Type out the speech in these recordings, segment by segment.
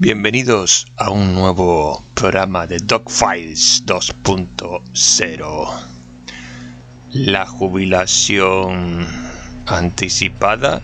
Bienvenidos a un nuevo programa de Dogfiles 2.0. La jubilación anticipada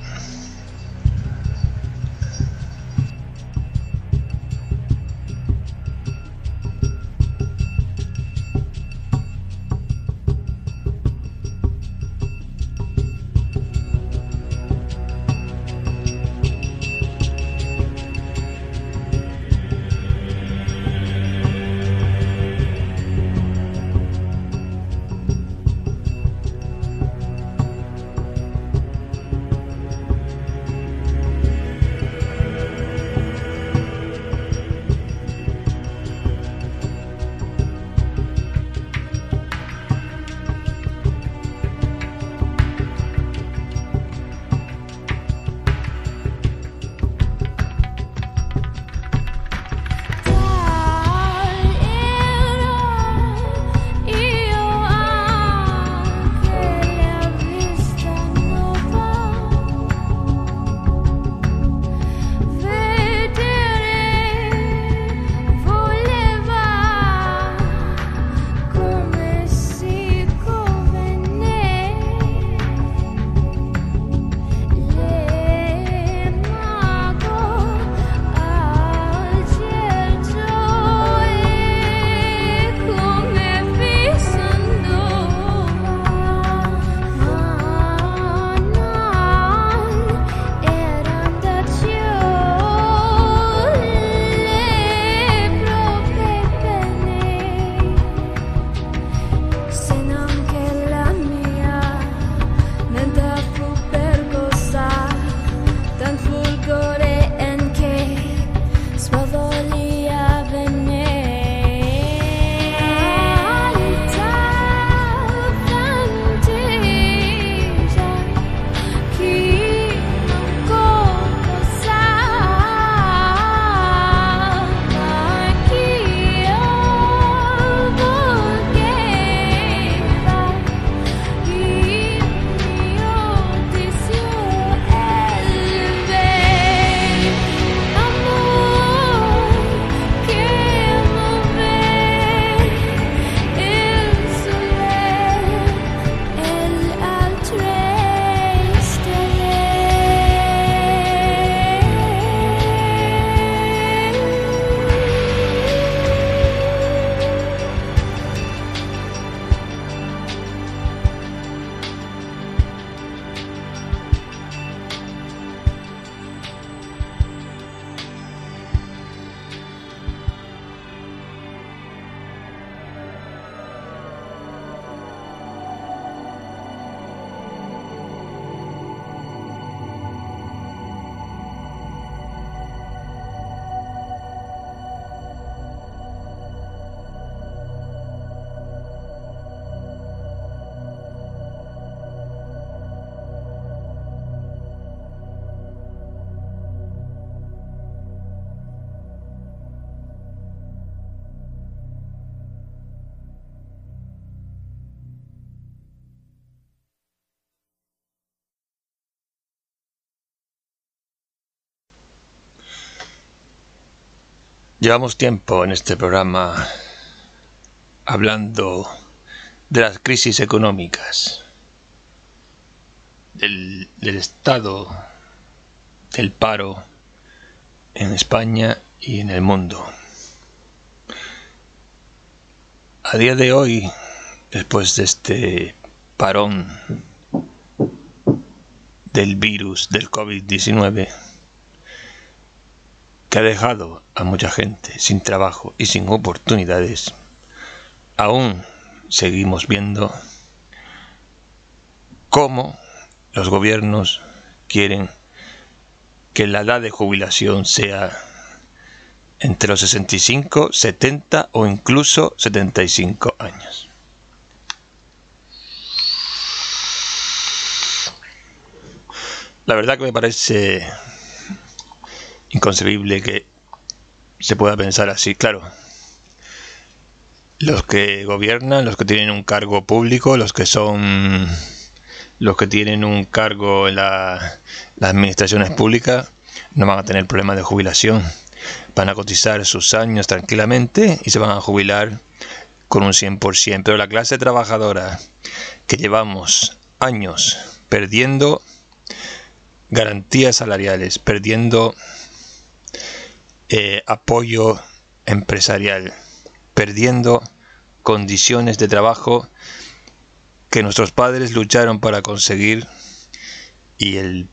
Llevamos tiempo en este programa hablando de las crisis económicas, del, estado del paro en España y en el mundo. A día de hoy, después de este parón del virus del COVID-19, que ha dejado a mucha gente sin trabajo y sin oportunidades, aún seguimos viendo cómo los gobiernos quieren que la edad de jubilación sea entre los 65, 70 o incluso 75 años. La verdad que me parece inconcebible que se pueda pensar así, claro. Los que gobiernan, los que tienen un cargo público, los que son los que tienen un cargo en la, las administraciones públicas, no van a tener problema de jubilación. Van a cotizar sus años tranquilamente y se van a jubilar con un 100%. Pero la clase trabajadora que llevamos años perdiendo garantías salariales, perdiendo eh, apoyo empresarial, perdiendo condiciones de trabajo que nuestros padres lucharon para conseguir y el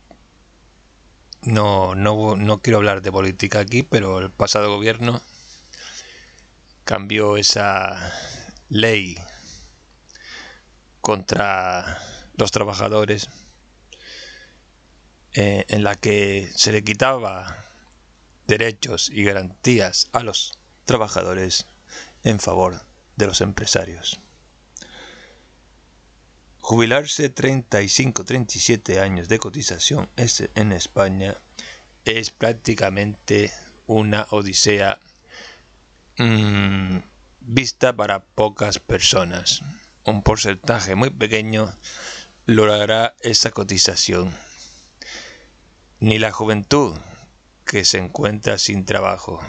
no, no, no quiero hablar de política aquí, pero el pasado gobierno cambió esa ley contra los trabajadores eh, en la que se le quitaba derechos y garantías a los trabajadores en favor de los empresarios. Jubilarse 35, 37 años de cotización en España es prácticamente una odisea mm, vista para pocas personas. Un porcentaje muy pequeño logrará esa cotización. Ni la juventud que se encuentra sin trabajo.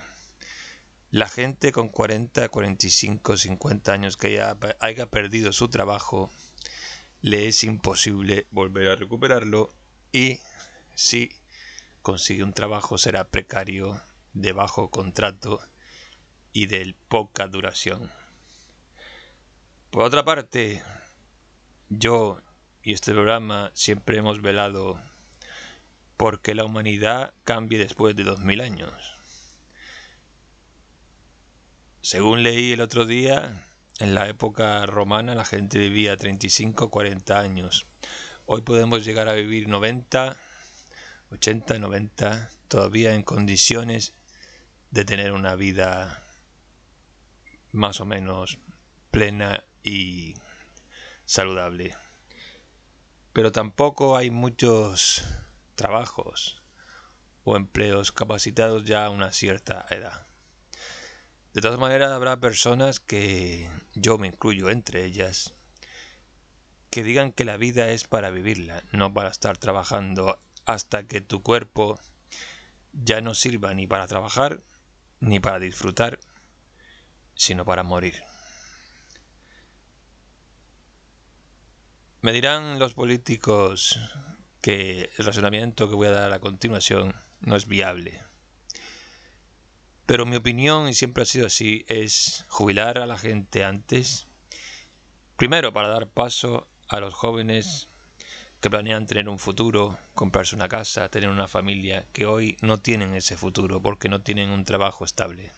La gente con 40, 45, 50 años que ya haya perdido su trabajo, le es imposible volver a recuperarlo y si consigue un trabajo será precario, de bajo contrato y de poca duración. Por otra parte, yo y este programa siempre hemos velado porque la humanidad cambie después de 2000 años. Según leí el otro día, en la época romana la gente vivía 35, 40 años. Hoy podemos llegar a vivir 90, 80, 90, todavía en condiciones de tener una vida más o menos plena y saludable. Pero tampoco hay muchos trabajos o empleos capacitados ya a una cierta edad. De todas maneras, habrá personas que, yo me incluyo entre ellas, que digan que la vida es para vivirla, no para estar trabajando hasta que tu cuerpo ya no sirva ni para trabajar ni para disfrutar, sino para morir. Me dirán los políticos que el razonamiento que voy a dar a continuación no es viable. Pero mi opinión, y siempre ha sido así, es jubilar a la gente antes, primero para dar paso a los jóvenes que planean tener un futuro, comprarse una casa, tener una familia, que hoy no tienen ese futuro porque no tienen un trabajo estable.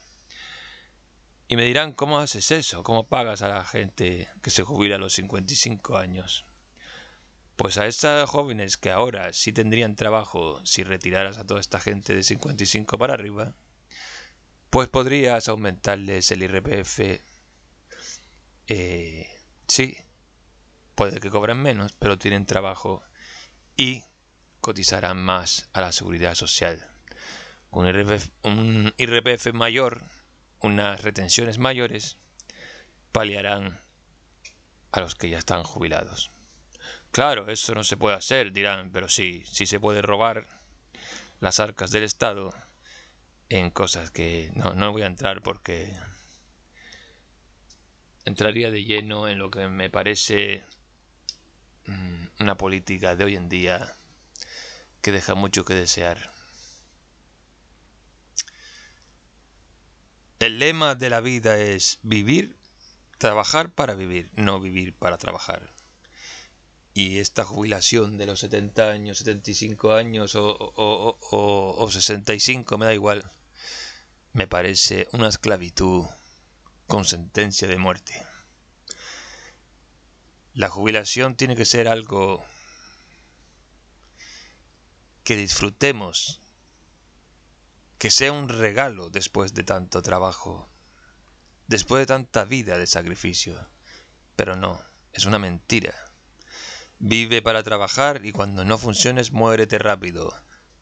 Y me dirán, ¿cómo haces eso? ¿Cómo pagas a la gente que se jubila a los 55 años? Pues a estas jóvenes que ahora sí tendrían trabajo si retiraras a toda esta gente de 55 para arriba, pues podrías aumentarles el IRPF. Eh, sí, puede que cobren menos, pero tienen trabajo y cotizarán más a la seguridad social. Un IRPF, un IRPF mayor, unas retenciones mayores, paliarán a los que ya están jubilados. Claro, eso no se puede hacer, dirán, pero sí, sí se puede robar las arcas del Estado en cosas que no, no voy a entrar porque entraría de lleno en lo que me parece mm, una política de hoy en día que deja mucho que desear. El lema de la vida es vivir, trabajar para vivir, no vivir para trabajar y esta jubilación de los 70 años, 75 años o, o, o, o, 65, me da igual, me parece una esclavitud con sentencia de muerte. La jubilación tiene que ser algo que disfrutemos, que sea un regalo después de tanto trabajo, después de tanta vida de sacrificio. Pero no, es una mentira. Vive para trabajar y cuando no funciones muérete rápido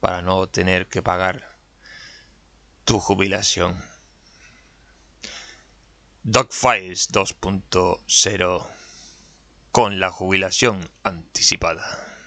para no tener que pagar tu jubilación. Dogfiles 2.0 con la jubilación anticipada.